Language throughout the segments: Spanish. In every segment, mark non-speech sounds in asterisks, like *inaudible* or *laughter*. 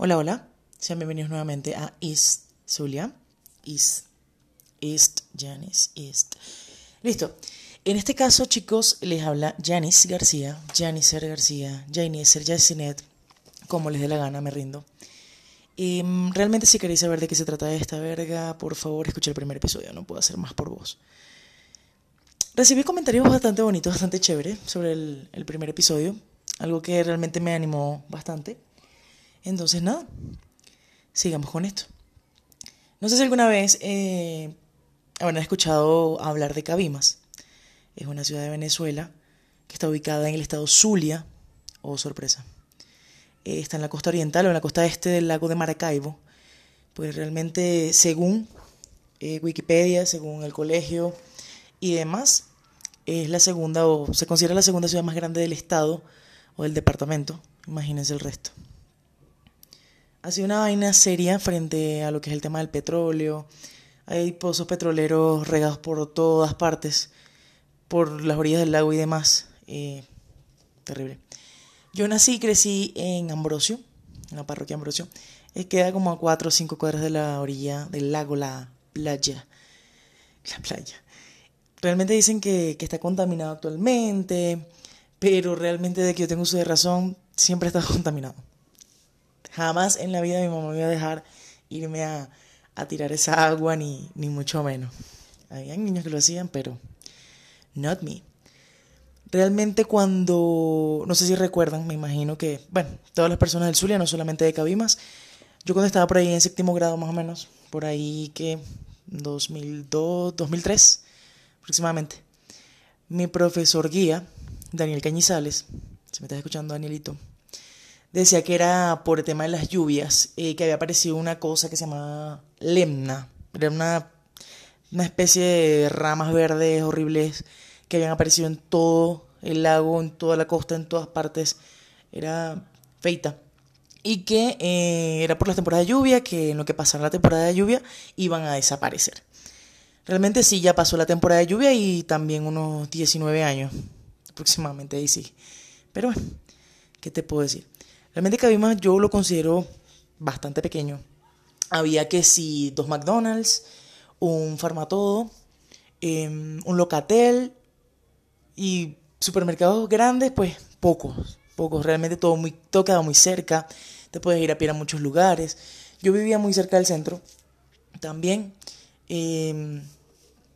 Hola, hola. Sean bienvenidos nuevamente a East Zulia. East, East, Janice, East. Listo. En este caso, chicos, les habla Janice García, Janice García, Janice Yacinet, como les dé la gana, me rindo. Y mm, realmente si queréis saber de qué se trata esta verga, por favor escuche el primer episodio, no puedo hacer más por vos. Recibí comentarios bastante bonitos, bastante chéveres sobre el primer episodio, algo que realmente me animó bastante. Entonces, nada, sigamos con esto. No sé si alguna vez eh, habrán escuchado hablar de Cabimas. Es una ciudad de Venezuela que está ubicada en el estado Zulia, o oh, sorpresa. Eh, está en la costa oriental o en la costa este del lago de Maracaibo. Pues realmente, según eh, Wikipedia, según el colegio y demás, es la segunda o se considera la segunda ciudad más grande del estado o del departamento. Imagínense el resto ha sido una vaina seria frente a lo que es el tema del petróleo. Hay pozos petroleros regados por todas partes, por las orillas del lago y demás. Eh, terrible. Yo nací y crecí en Ambrosio, en la parroquia Ambrosio. Eh, queda como a 4 o 5 cuadras de la orilla del lago, la playa. La playa. Realmente dicen que, que está contaminado actualmente, pero realmente de que yo tengo uso de razón, siempre está *laughs* contaminado. Jamás en la vida mi mamá me iba a dejar irme a, tirar esa agua, ni, ni mucho menos. Había niños que lo hacían, pero not me. Realmente cuando, no sé si recuerdan, me imagino que, bueno, todas las personas del Zulia, no solamente de Cabimas, yo cuando estaba por ahí en séptimo grado más o menos, por ahí que 2002, 2003 aproximadamente, mi profesor guía, Daniel Cañizales, si me estás escuchando Danielito, decía que era por el tema de las lluvias, eh, que había aparecido una cosa que se llamaba lemna. Era una, una especie de ramas verdes horribles que habían aparecido en todo el lago, en toda la costa, en todas partes. Era feita. Y que eh, era por las temporadas de lluvia, que en lo que pasara la temporada de lluvia iban a desaparecer. Realmente sí, ya pasó la temporada de lluvia y también unos 19 años aproximadamente ahí sí. Pero bueno, ¿qué te puedo decir? Realmente Cabimas yo lo considero bastante pequeño. Había que si dos McDonald's, un Farmatodo, em, un Locatel y supermercados grandes, pues pocos, pocos. Realmente todo, muy, todo quedaba muy cerca. Te puedes ir a pie a muchos lugares. Yo vivía muy cerca del centro también. Em,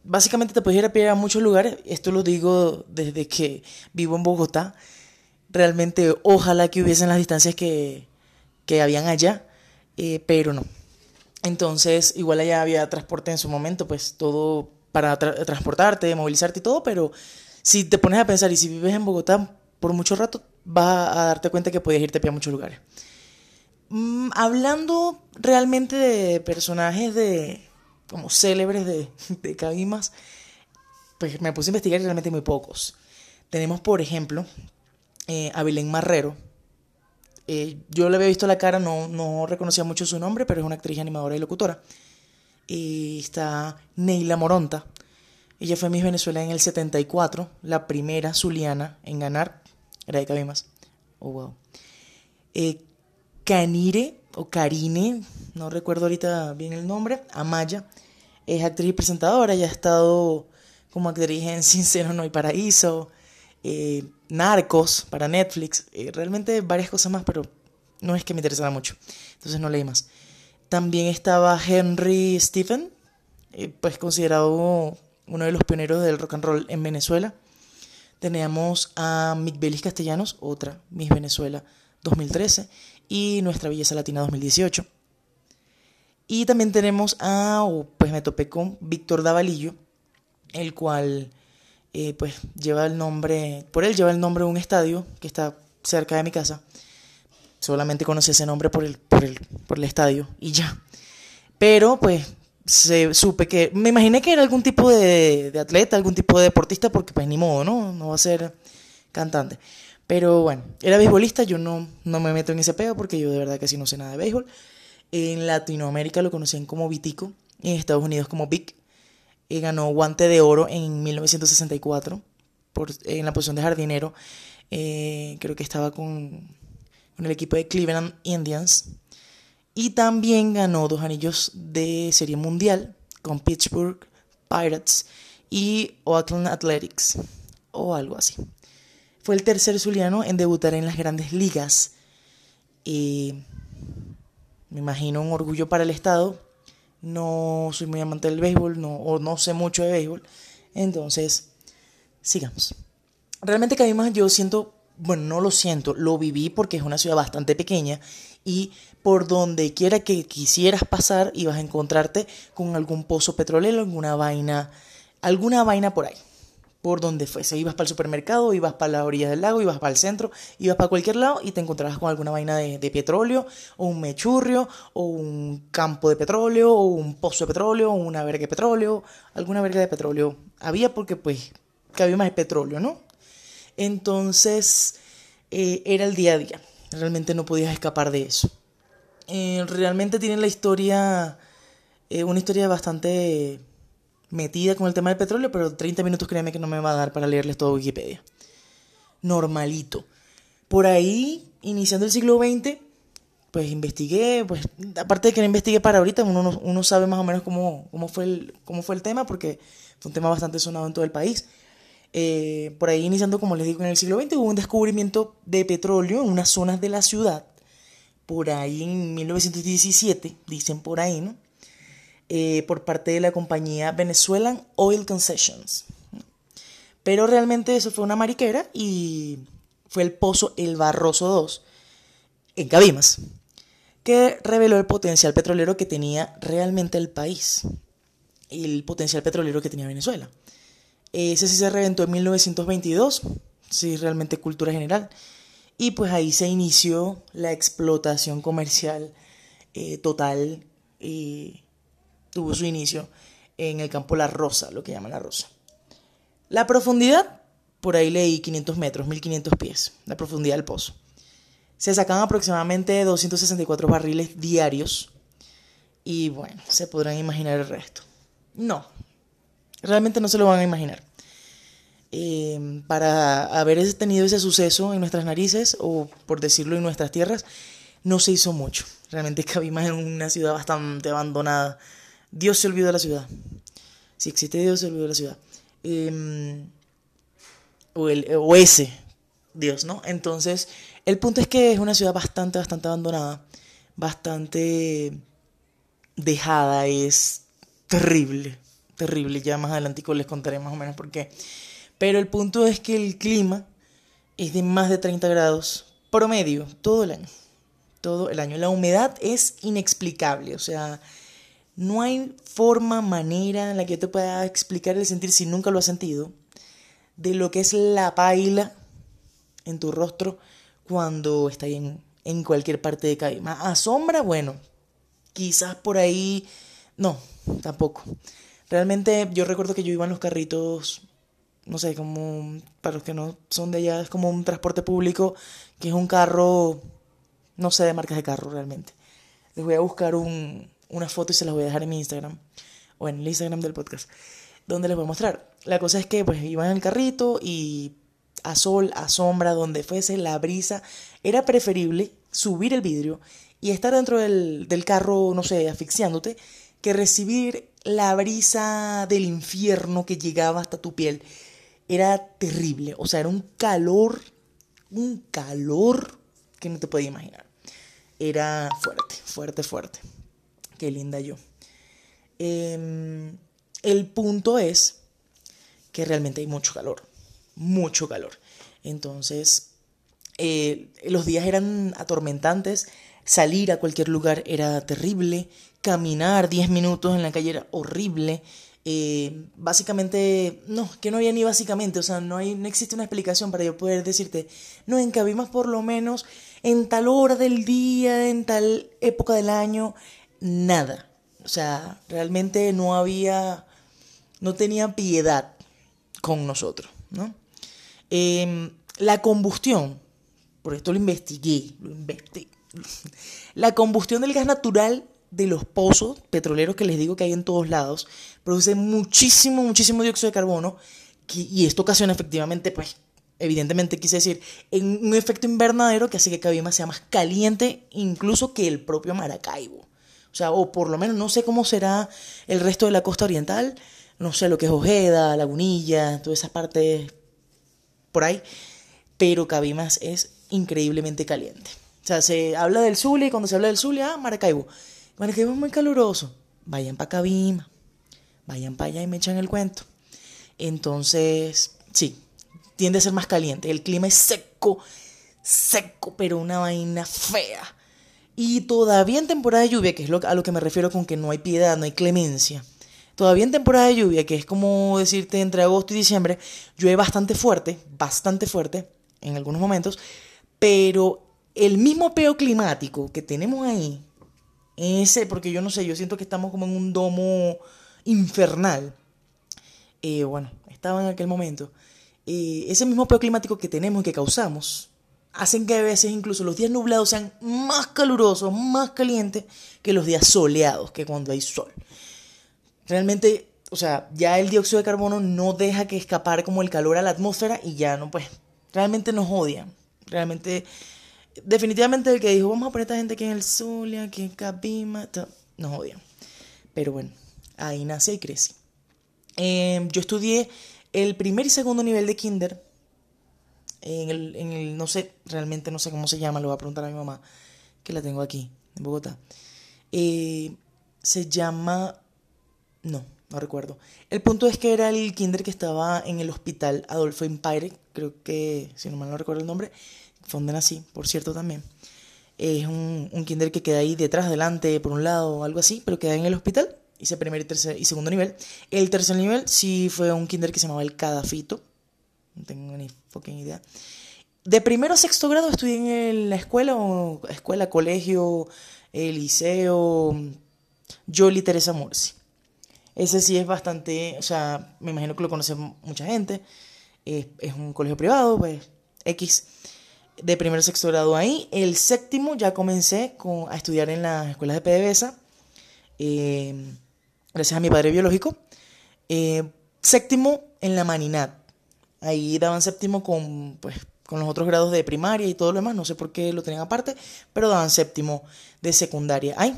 básicamente te puedes ir a pie a muchos lugares. Esto lo digo desde que vivo en Bogotá realmente ojalá que hubiesen las distancias que, que habían allá, eh, pero no. Entonces, igual allá había transporte en su momento, pues todo para transportarte, movilizarte y todo, pero si te pones a pensar y si vives en Bogotá por mucho rato, vas a darte cuenta que puedes irte a muchos lugares. Mm, hablando realmente de personajes de como célebres de, de Cabimas, pues me puse a investigar realmente muy pocos. Tenemos, por ejemplo, eh, a Marrero. Eh, yo le había visto la cara, no, no reconocía mucho su nombre, pero es una actriz animadora y locutora. Y está Neila Moronta. Ella fue Miss Venezuela en el 74, la primera zuliana en ganar. Era de Cabimas. Oh, wow. Eh, Canire o Karine, no recuerdo ahorita bien el nombre, Amaya, es actriz y presentadora, ya ha estado como actriz en *laughs* Sincero No hay Paraíso, eh, Narcos para Netflix, eh, realmente varias cosas más, pero no es que me interesara mucho, entonces no leí más. También estaba Henry Stephen, eh, pues considerado uno de los pioneros del rock and roll en Venezuela. Teníamos a Mick Belis Castellanos, otra Miss Venezuela 2013, y Nuestra Belleza Latina 2018. Y también tenemos a, pues me topé con Víctor Davalillo, el cual eh, pues lleva el nombre, por él lleva el nombre de un estadio que está cerca de mi casa. Solamente conocí ese nombre por el, por el, por el estadio y ya. Pero pues se, supe que, me imaginé que era algún tipo de, atleta, algún tipo de deportista, porque pues ni modo, ¿no? No va a ser cantante. Pero bueno, era beisbolista, yo no, no me meto en ese pedo porque yo de verdad casi no sé nada de béisbol. En Latinoamérica lo conocían como Vitico, en Estados Unidos como Vic ganó guante de oro en 1964 por, en la posición de jardinero. Eh, creo que estaba con, con, el equipo de Cleveland Indians. Y también ganó dos anillos de serie mundial con Pittsburgh Pirates y Oakland Athletics o algo así. Fue el tercer zuliano en debutar en las grandes ligas. Y me imagino un orgullo para el Estado. No soy muy amante del béisbol no, o no sé mucho de béisbol. Entonces, sigamos. Realmente Cabimas yo siento, bueno, no lo siento, lo viví porque es una ciudad bastante pequeña y por donde quiera que quisieras pasar ibas a encontrarte con algún pozo petrolero, alguna vaina, alguna vaina por ahí. Por donde fuese, ibas para el supermercado, ibas para la orilla del lago, ibas para el centro, ibas para cualquier lado y te encontrarás con alguna vaina de, petróleo, o un mechurrio, o un campo de petróleo, o un pozo de petróleo, o una verga de petróleo, alguna verga de petróleo. Había porque pues que había más de petróleo, ¿no? Entonces eh, era el día a día. Realmente no podías escapar de eso. Eh, realmente tienen la historia, eh, una historia bastante metida con el tema del petróleo, pero 30 minutos créeme que no me va a dar para leerles todo Wikipedia. Normalito. Por ahí, iniciando el siglo XX, pues investigué, pues aparte de que no investigué para ahorita, uno, sabe más o menos cómo, cómo, fue el, cómo fue el tema, porque fue un tema bastante sonado en todo el país. Eh, por ahí iniciando, como les digo, en el siglo XX hubo un descubrimiento de petróleo en unas zonas de la ciudad, por ahí en 1917, dicen por ahí, ¿no? Eh, por parte de la compañía Venezuelan Oil Concessions. Pero realmente eso fue una mariquera y fue el pozo El Barroso 2 en Cabimas, que reveló el potencial petrolero que tenía realmente el país, el potencial petrolero que tenía Venezuela. Ese sí se reventó en 1922, sí, realmente cultura general. Y pues ahí se inició la explotación comercial eh, total y tuvo su inicio en el campo La Rosa, lo que llaman La Rosa. La profundidad, por ahí leí 500 metros, 1500 pies, la profundidad del pozo. Se sacan aproximadamente 264 barriles diarios y bueno, se podrán imaginar el resto. No, Realmente no se lo van a imaginar. Eh, para haber tenido ese suceso en nuestras narices, o por decirlo en nuestras tierras, no se hizo mucho. Realmente *laughs* cabimos en una ciudad bastante abandonada. Dios se olvidó de la ciudad. Si existe Dios, se olvidó de la ciudad. Em, o, el, o ese Dios, ¿no? Entonces, el punto es que es una ciudad bastante, bastante abandonada. Bastante dejada. Es terrible terrible. Ya más adelante les contaré más o menos por qué. Pero el punto es que el clima es de más de 30 grados promedio todo el año. Todo el año. La humedad es inexplicable. O sea, no hay forma, manera en la que yo te pueda explicar el sentir si nunca lo has sentido de lo que es la paila en tu rostro cuando está en, en cualquier parte de Caima. A sombra, bueno, quizás por ahí, no, tampoco. Realmente yo recuerdo que yo iba en los carritos, no sé, como para los que no son de allá, es como un transporte público, que es un carro, no sé de marcas de carro realmente. Les voy a buscar un, una foto y se las voy a dejar en mi Instagram, o en el Instagram del podcast, donde les voy a mostrar. La cosa es que pues iban en el carrito y a sol, a sombra, donde fuese la brisa, era preferible subir el vidrio y estar dentro del, del carro, no sé, asfixiándote, que recibir la brisa del infierno que llegaba hasta tu piel. Era terrible, o sea, era un calor, un calor que no te podía imaginar. Era fuerte, fuerte, fuerte. Qué linda yo. Em, el punto es que realmente hay mucho calor, mucho calor. Entonces, eh, los días eran atormentantes, salir a cualquier lugar era terrible, caminar 10 minutos en la calle era horrible. Eh, básicamente, no, que no había ni básicamente, o sea, no, hay, no existe una explicación para yo poder decirte, no, en Cabimas por lo menos en tal hora del día, en tal época del año, nada. O sea, realmente no había, no tenía piedad con nosotros, ¿no? Em, la combustión, por esto lo investigué, lo investigué. *laughs* La combustión del gas natural de los pozos petroleros que les digo que hay en todos lados, produce muchísimo, muchísimo dióxido de carbono y esto ocasiona efectivamente pues evidentemente quise decir, en un efecto invernadero que hace que Cabima sea más caliente incluso que el propio Maracaibo. O sea, o por lo menos no sé cómo será el resto de la costa oriental, no sé lo que es Ojeda, Lagunilla, todas esas partes por ahí, pero Cabimas es increíblemente caliente. O sea, se habla del Zulia y cuando se habla del Zulia, ah, Maracaibo. Maracaibo es muy caluroso. Vayan para Cabima, vayan para allá y me echan el cuento. Entonces, sí, tiende a ser más caliente. El clima es seco, seco, pero una vaina fea. Y todavía en temporada de lluvia, que es a lo que me refiero con que no hay piedad, no hay clemencia. Todavía en temporada de lluvia, que es como decirte entre agosto y diciembre, llueve bastante fuerte, bastante fuerte en algunos momentos, pero el mismo peo climático que tenemos ahí, ese, porque yo no sé, yo siento que estamos como en un domo infernal. Eh, bueno, estaba en aquel momento. Eh, ese mismo peo climático que tenemos y que causamos, hacen que a veces incluso los días nublados sean más calurosos, más calientes que los días soleados, que cuando hay sol. Realmente, o sea, ya el dióxido de carbono no deja que escapar como el calor a la atmósfera y ya no, pues, realmente nos odian. Realmente, definitivamente el que dijo, vamos a poner a esta gente aquí en el Zulia, aquí en Capima, nos odian. Pero bueno, ahí nací y crecí. Em, yo estudié el primer y segundo nivel de kinder en el, en el, no sé, realmente no sé cómo se llama, lo voy a preguntar a mi mamá, que la tengo aquí, en Bogotá. Eh, se llama, no, no recuerdo. El punto es que era el kinder que estaba en el hospital Adolfo Empire, creo que, si no mal no recuerdo el nombre, fue donde por cierto también. Es un, un kinder que queda ahí detrás, delante, por un lado, algo así, pero queda en el hospital. Hice primer y, tercer, y segundo nivel. El tercer nivel sí fue un kinder que se llamaba el Cadafito no tengo ni fucking idea. De primero a sexto grado estudié en la escuela, o escuela, colegio, el liceo, Jolly Teresa Murci. Ese sí es bastante, o sea, me imagino que lo conoce mucha gente. Es, un colegio privado, pues, X. De primero a sexto grado ahí. El séptimo ya comencé con, a estudiar en las escuelas de PDVSA. Eh, gracias a mi padre biológico. Eh, séptimo en la Maninat. Ahí daban séptimo con, pues, con los otros grados de primaria y todo lo demás. No sé por qué lo tenían aparte, pero daban séptimo de secundaria. Ahí.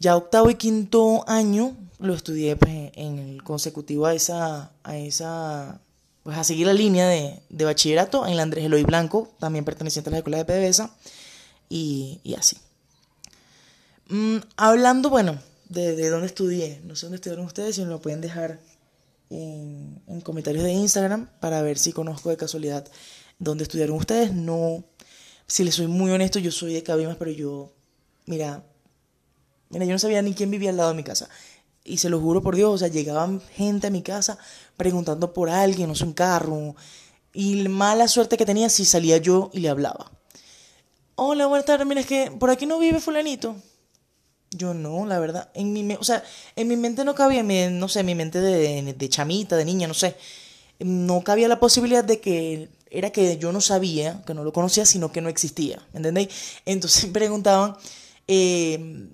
Ya octavo y quinto año lo estudié pues, en el consecutivo a esa, a esa, pues a seguir la línea de, de bachillerato en la Andrés Eloy Blanco, también perteneciente a la escuela de PDVSA, y, y así. Mm, hablando, bueno, de, de dónde estudié, no sé dónde estudiaron ustedes, si me lo pueden dejar en, comentarios de Instagram para ver si conozco de casualidad dónde estudiaron ustedes. No, si les soy muy honesto, yo soy de Cabimas, pero yo, mira, mira, yo no sabía ni quién vivía al lado de mi casa. Y se lo juro por Dios, o sea, llegaban gente a mi casa preguntando por alguien, no sé, un carro. Y mala suerte que tenía si salía yo y le hablaba. Hola, buenas tardes, mira, es que por aquí no vive fulanito. Yo no, la verdad. En mi, o sea, en mi mente no cabía, no sé, en mi mente de, de, chamita, de niña, no sé. No cabía la posibilidad de que era que yo no sabía, que no lo conocía, sino que no existía. ¿Me entendéis? Entonces *laughs* preguntaban, eh,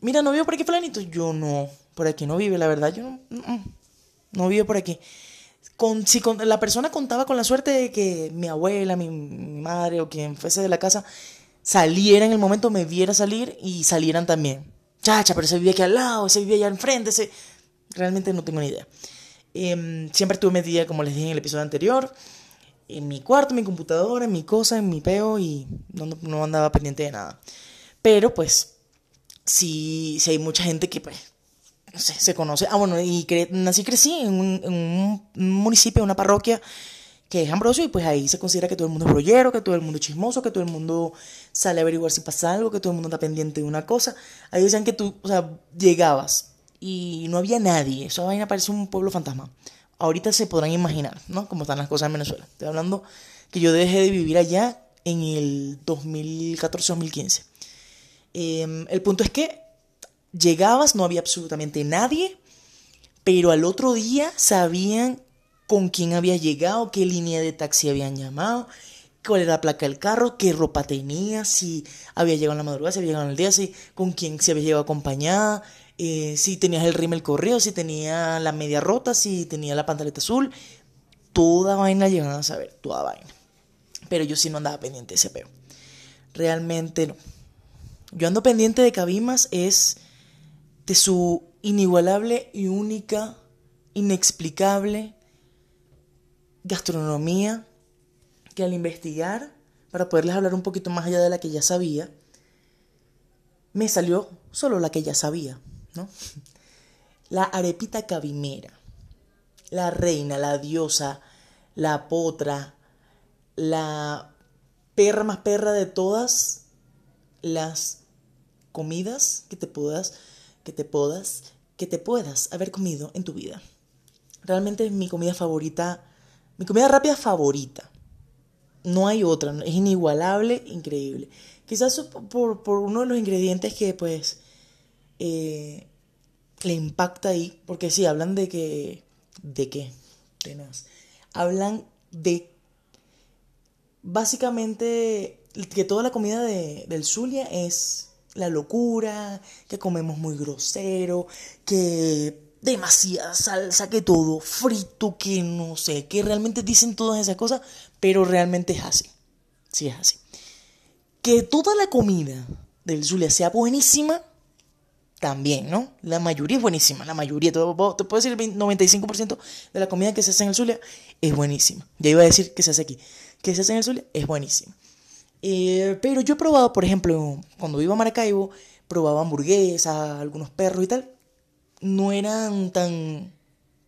mira, ¿no vive por aquí Flanito? Yo no, por aquí no vive, la verdad. Yo no, no, vive por aquí. Con, si con, la persona contaba con la suerte de que mi abuela, mi, mi madre o quien fuese de la casa saliera en el momento, me viera salir y salieran también chacha, pero ese vive aquí al lado, ese vive allá enfrente, ese... Realmente no tengo ni idea. Em, siempre estuve metida, como les dije en el episodio anterior, en mi cuarto, en mi computadora, en mi cosa, en mi peo y no, no andaba pendiente de nada. Pero pues, sí, sí hay mucha gente que pues, no sé, se conoce. Ah, bueno, y nací crecí en un, en un municipio, una parroquia que es Ambrosio, y pues ahí se considera que todo el mundo es brollero, que todo el mundo es chismoso, que todo el mundo sale a averiguar si pasa algo, que todo el mundo está pendiente de una cosa. Ahí decían que tú, o sea, llegabas y no había nadie. Esa vaina parece un pueblo fantasma. Ahorita se podrán imaginar, ¿no? Cómo están las cosas en Venezuela. Estoy hablando que yo dejé de vivir allá en el 2014-2015. Em, el punto es que llegabas, no había absolutamente nadie, pero al otro día sabían con quién había llegado, qué línea de taxi habían llamado, cuál era la placa del carro, qué ropa tenía, si había llegado en la madrugada, si había llegado en el día, si con quién se había llegado acompañada, eh, si tenías el rímel corrido, si tenía la media rota, si tenía la pantaleta azul. toda vaina llegan a saber, toda vaina. Pero yo sí no andaba pendiente de ese peo. Realmente no. Yo ando pendiente de Cabimas es de su inigualable y única, inexplicable gastronomía que al investigar, para poderles hablar un poquito más allá de la que ya sabía, me salió solo la que ya sabía, ¿no? *laughs* La arepita cabimera, la reina, la diosa, la potra, la perra más perra de todas las comidas que te puedas, que te puedas, que te puedas haber comido en tu vida. Realmente es mi comida favorita, mi comida rápida favorita. No hay otra, es inigualable, increíble. Quizás por, por uno de los ingredientes que pues eh, le impacta ahí, porque sí, hablan de que, ¿de qué? Hablan de básicamente que toda la comida de, del Zulia es la locura, que comemos muy grosero, que demasiada salsa, que todo frito, que no sé, que realmente dicen todas esas cosas, pero realmente es así. Sí es así. Que toda la comida del Zulia sea buenísima, también, ¿no? La mayoría es buenísima, la mayoría, te puedo, decir el 95% de la comida que se hace en el Zulia es buenísima. Ya iba a decir que se hace aquí, que se hace en el Zulia es buenísima. Eh, pero yo he probado, por ejemplo, cuando iba a Maracaibo, probaba hamburguesas, algunos perros y tal. No eran tan,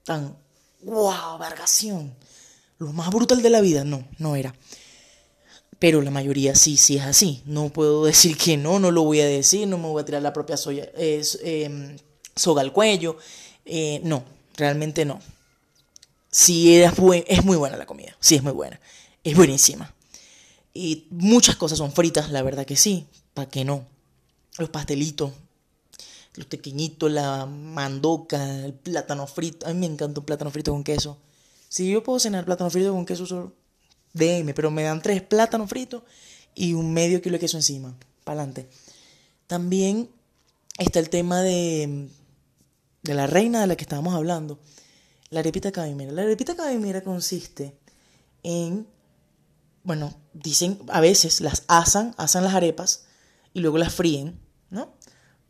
tan, wow, vergación. Lo más brutal de la vida, no, no era pero la mayoría sí, sí es así. No puedo *laughs* decir que no, no lo voy a decir, no me voy a tirar la propia soya, em, soga al cuello. Eh, no, realmente no. Sí es, es muy buena la comida, sí es muy buena, es buenísima. Y muchas cosas son fritas, la verdad que sí, ¿para qué no? Los pastelitos, los pequeñitos, la mandoca, el plátano frito. A mí me encanta un plátano frito con queso. Si yo puedo cenar plátano frito con queso, solo DM, pero me dan tres plátanos fritos y un medio kilo de queso encima. Para adelante. También está el tema de, de la reina de la que estábamos hablando. La arepita cabimera. La arepita cabimera consiste en, bueno, dicen, a veces las asan, asan las arepas y luego las fríen, ¿no?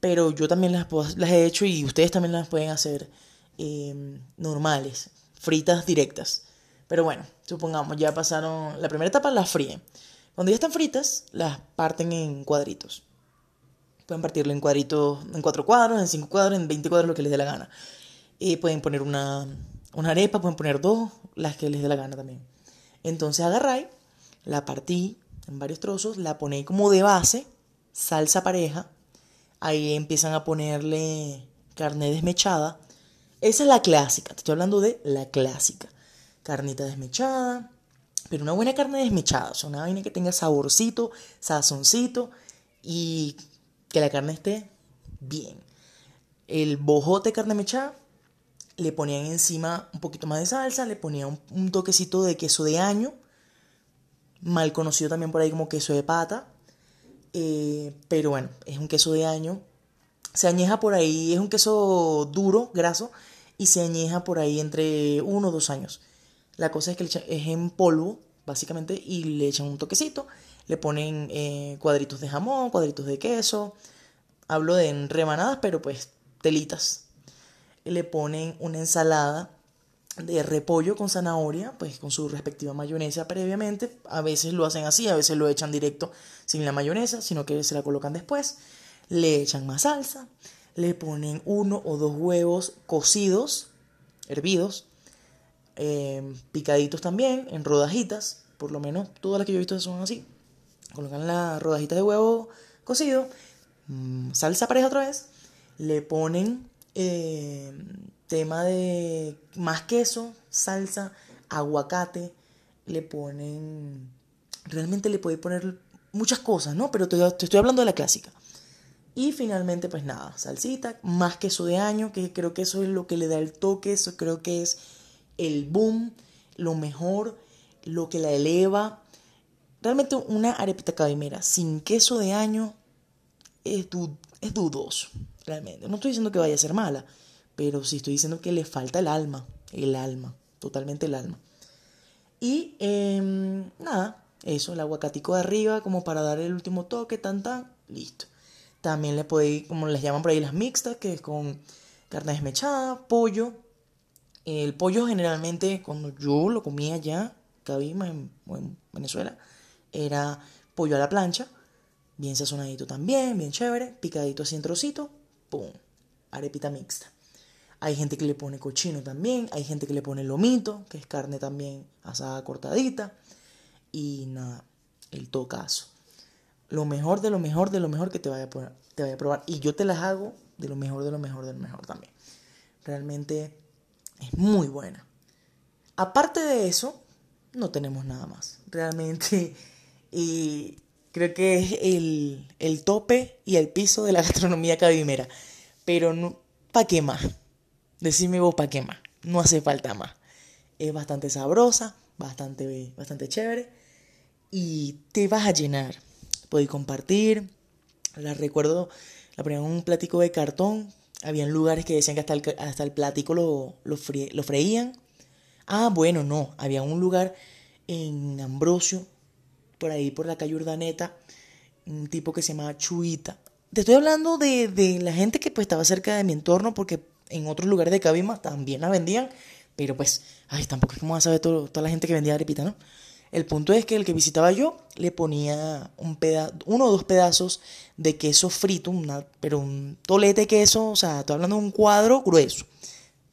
Pero yo también las, las he hecho y ustedes también las pueden hacer eh, normales, fritas directas. Pero bueno, supongamos, ya pasaron. La primera etapa las fríen. Cuando ya están fritas, las parten en cuadritos. Pueden partirlo en cuadritos, en cuatro cuadros, en cinco cuadros, en 20 cuadros, lo que les dé la gana. Y pueden poner una, una arepa, pueden poner dos, las que les dé la gana también. Entonces agarráis, la partí en varios trozos, la ponéis como de base, salsa pareja. Ahí empiezan a ponerle carne desmechada. Esa es la clásica, te estoy hablando de la clásica carnita desmechada, pero una buena carne desmechada, o sea, una vaina que tenga saborcito, sazoncito y que la carne esté bien. El bojote de carne mechada, le ponían encima un poquito más de salsa, le ponían un, toquecito de queso de año, mal conocido también por ahí como queso de pata, eh, pero bueno, es un queso de año. Se añeja por ahí, es un queso duro, graso, y se añeja por ahí entre uno o dos años. La cosa es que es en polvo, básicamente, y le echan un toquecito. Le ponen eh, cuadritos de jamón, cuadritos de queso. Hablo de remanadas, pero pues telitas. Le ponen una ensalada de repollo con zanahoria, pues con su respectiva mayonesa previamente. A veces lo hacen así, a veces lo echan directo sin la mayonesa, sino que se la colocan después. Le echan más salsa, le ponen uno o dos huevos cocidos, hervidos, Em, picaditos también, en rodajitas, por lo menos todas las que yo he visto son así. Colocan las rodajitas de huevo cocido, mm, salsa pareja otra vez, le ponen em, tema de más queso, salsa, aguacate, le ponen, realmente le puede poner muchas cosas, ¿no? Pero te, te estoy hablando de la clásica. Y finalmente, pues nada, salsita, más queso de año, que creo que eso es lo que le da el toque, eso creo que es el boom, lo mejor, lo que la eleva. Realmente una arepita cabimera sin queso de año es, es dudoso, realmente. No estoy diciendo que vaya a ser mala, pero sí estoy diciendo que le falta el alma, el alma, totalmente el alma. Y em, nada, eso, el aguacatico de arriba como para dar el último toque, tan tan, listo. También le podéis, como les llaman por ahí, las mixtas, que es con carne desmechada, pollo. El pollo generalmente, cuando yo lo comía ya, Cabima en, en Venezuela, era pollo a la plancha, bien sazonadito también, bien chévere, picadito así en trocito, pum, arepita mixta. Hay gente que le pone cochino también, hay gente que le pone lomito, que es carne también asada cortadita. Y nada, el tocazo lo mejor de lo mejor de lo mejor que te vaya a, probar. Y yo te las hago de lo mejor de lo mejor de lo mejor también. Realmente es muy buena. Aparte de eso, no tenemos nada más. Realmente, *laughs* y creo que es el, el tope y el piso de la gastronomía cabimera. Pero no, ¿para qué más? Decime vos, ¿para qué más? No hace falta más. Es bastante sabrosa, bastante, bastante chévere y te vas a llenar podéis compartir. La recuerdo, la ponían en un platico de cartón. Habían lugares que decían que hasta el, hasta el platico lo, lo, lo freían. Ah, bueno, no. Había un lugar en Ambrosio, por ahí por la calle Urdaneta, un tipo que se llamaba Chuita. Te estoy hablando de, de la gente que pues estaba cerca de mi entorno, porque en otros lugares de Cabima también la vendían, pero pues, ay, tampoco es como a saber toda la gente que vendía arepita, ¿no? El punto es que el que visitaba yo le ponía un uno o dos pedazos de queso frito, pero un tolete de queso, o sea, estoy hablando de un cuadro grueso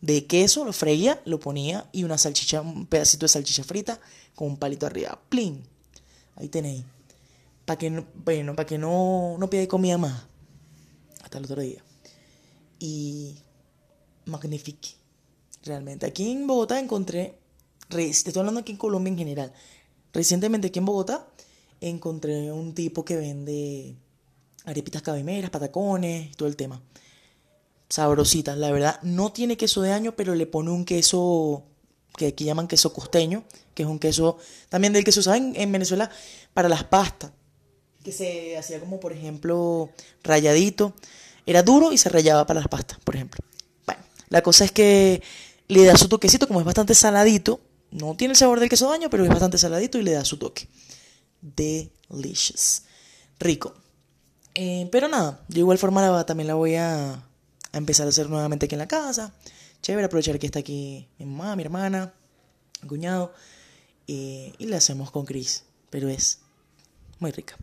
de queso, lo freía, lo ponía y una salchicha, un pedacito de salchicha frita con un palito arriba. ¡Plin! Ahí tenéis. Para que, no, bueno, para que no, no comida más. Hasta el otro día. Y magnífico. Realmente. Aquí en Bogotá encontré, te estoy hablando aquí en Colombia en general, Recientemente aquí en Bogotá encontré un tipo que vende arepitas cabimeras, patacones, todo el tema. Sabrositas, la verdad. No tiene queso de año, pero le pone un queso que aquí llaman queso costeño, que es un queso también del que se usaba en, Venezuela para las pastas, que se hacía como por ejemplo rayadito, era duro y se rayaba para las pastas, por ejemplo. La cosa es que le da su toquecito, como es bastante saladito, no tiene el sabor del queso daño, pero es bastante saladito y le da su toque. Delicious. Rico. Eh, pero nada, de igual forma también la voy a, a, empezar a hacer nuevamente aquí en la casa. Chévere, aprovechar que está aquí mi mamá, mi hermana, mi cuñado. y la hacemos con Chris. Pero es muy rica.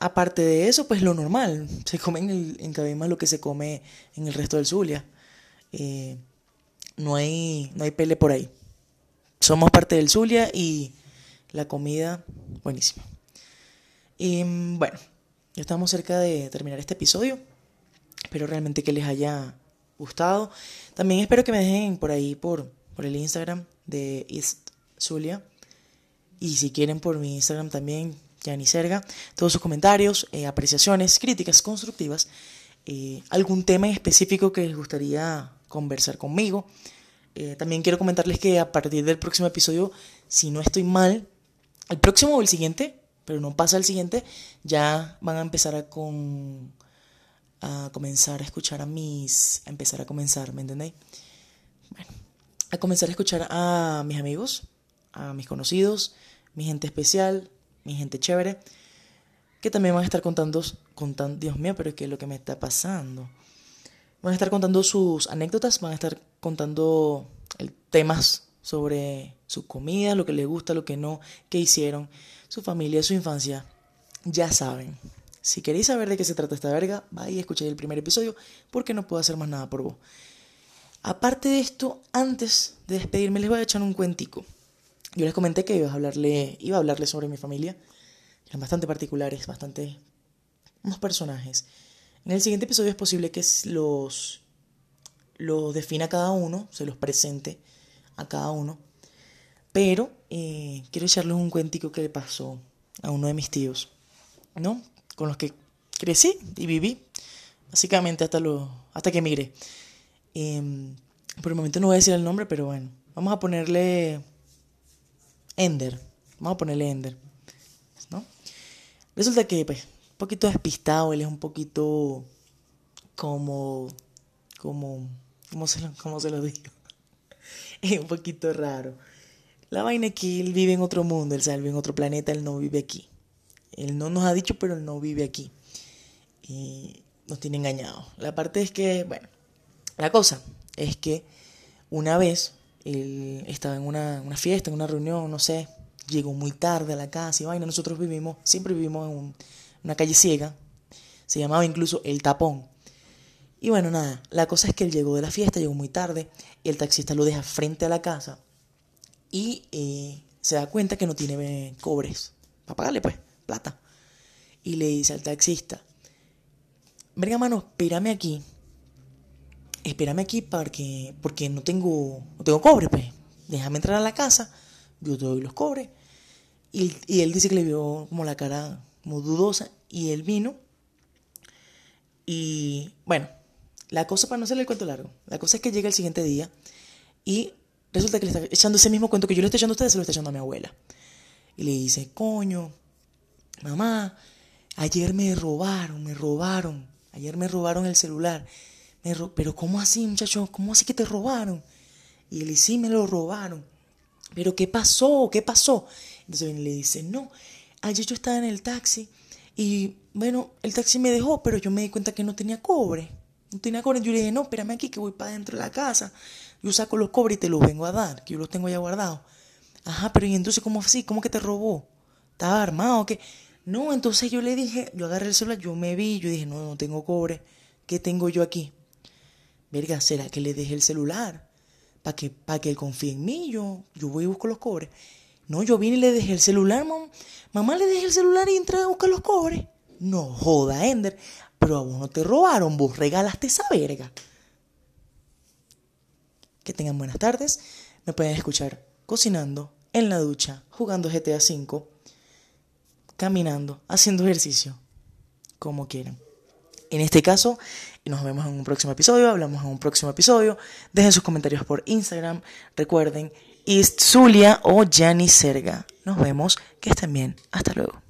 Aparte de eso, pues lo normal. Se come en, el, en Cabima lo que se come en el resto del Zulia. Eh, no, hay, no hay pele por ahí. Somos parte del Zulia y la comida buenísima. Y bueno, ya estamos cerca de terminar este episodio. Espero realmente que les haya gustado. También espero que me dejen por ahí, por, por el Instagram de Zulia. Y si quieren por mi Instagram también, Yani Serga. Todos sus comentarios, eh, apreciaciones, críticas constructivas. Eh, algún tema específico que les gustaría conversar conmigo. Eh, también quiero comentarles que a partir del próximo episodio, si no estoy mal, el próximo o el siguiente, pero no pasa el siguiente, ya van a empezar a con a comenzar a escuchar a mis a empezar a comenzar, ¿me entendéis? A comenzar a escuchar a mis amigos, a mis conocidos, mi gente especial, mi gente chévere, que también van a estar contando, contando, Dios mío, pero es que es lo que me está pasando. Van a estar contando sus anécdotas, van a estar contando temas sobre su comida, lo que les gusta, lo que no, qué hicieron, su familia, su infancia. Ya saben. Si queréis saber de qué se trata esta verga, vaya y escuchéis el primer episodio porque no puedo hacer más nada por vos. Aparte de esto, antes de despedirme les voy a echar un cuentico. Yo les comenté que iba a hablarle, iba a hablarle sobre mi familia. Eran bastante particulares, bastante unos personajes. En el siguiente episodio es posible que los, los defina cada uno, se los presente a cada uno. Pero eh, quiero echarles un cuentico que le pasó a uno de mis tíos, ¿no? Con los que crecí y viví, básicamente hasta, lo, hasta que emigré. Em, por el momento no voy a decir el nombre, pero bueno, vamos a ponerle Ender. Vamos a ponerle Ender, ¿no? Resulta que, pues, un poquito despistado, él es un poquito como, como, ¿cómo se lo, cómo se lo digo? *laughs* es un poquito raro. La vaina es que él vive en otro mundo, él, vive en otro planeta, él no vive aquí. Él no nos ha dicho, pero él no vive aquí. Y nos tiene engañados. La parte es que, bueno, la cosa es que una vez él estaba en una, una fiesta, en una reunión, no sé, llegó muy tarde a la casa y vaina. Nosotros vivimos, siempre vivimos en una calle ciega, se llamaba incluso El Tapón. Y bueno, nada, la cosa es que él llegó de la fiesta, llegó muy tarde, y el taxista lo deja frente a la casa y eh, se da cuenta que no tiene eh, cobres para pagarle, pues, plata. Y le dice al taxista, verga mano, espérame aquí, espérame aquí porque, porque no tengo, no tengo cobre, pues, déjame entrar a la casa, yo te doy los cobres. Y, y él dice que le vio como la cara como dudosa y él vino y bueno, la cosa para no hacerle el cuento largo, la cosa es que llega el siguiente día y resulta que le está echando ese mismo cuento que yo le estoy echando a ustedes, se lo está echando a mi abuela. Y le dice, coño, mamá, ayer me robaron, me robaron, ayer me robaron el celular. Me pero ¿cómo así, muchacho? ¿Cómo así que te robaron? Y él dice, sí, me lo robaron. Pero ¿qué pasó? ¿Qué pasó? Entonces le dice, no, ayer yo estaba en el taxi y bueno, el taxi me dejó, pero yo me di cuenta que no tenía cobre. No tenía cobre. Yo le dije, no, espérame aquí que voy para dentro de la casa. Yo saco los cobres y te los vengo a dar, que yo los tengo ya guardados. Ajá, pero ¿y entonces cómo así? ¿Cómo que te robó? ¿Estaba armado o qué? No, entonces yo le dije, yo agarré el celular, yo me vi, yo dije, no, no tengo cobre. ¿Qué tengo yo aquí? Verga, ¿será que le dejé el celular? Para que, para que él confíe en mí, yo, yo voy y busco los cobres. No, yo vine y le dejé el celular, mamá. Mamá le dejé el celular y entré a buscar los cobres. No joda, Ender. Pero a vos no te robaron, vos regalaste esa verga. Que tengan buenas tardes. Me pueden escuchar cocinando, en la ducha, jugando GTA V, caminando, haciendo ejercicio, como quieran. En este caso, nos vemos en un próximo episodio, hablamos en un próximo episodio. Dejen sus comentarios por Instagram. Recuerden, Zulia o Jani Serga. Nos vemos, que estén bien. Hasta luego.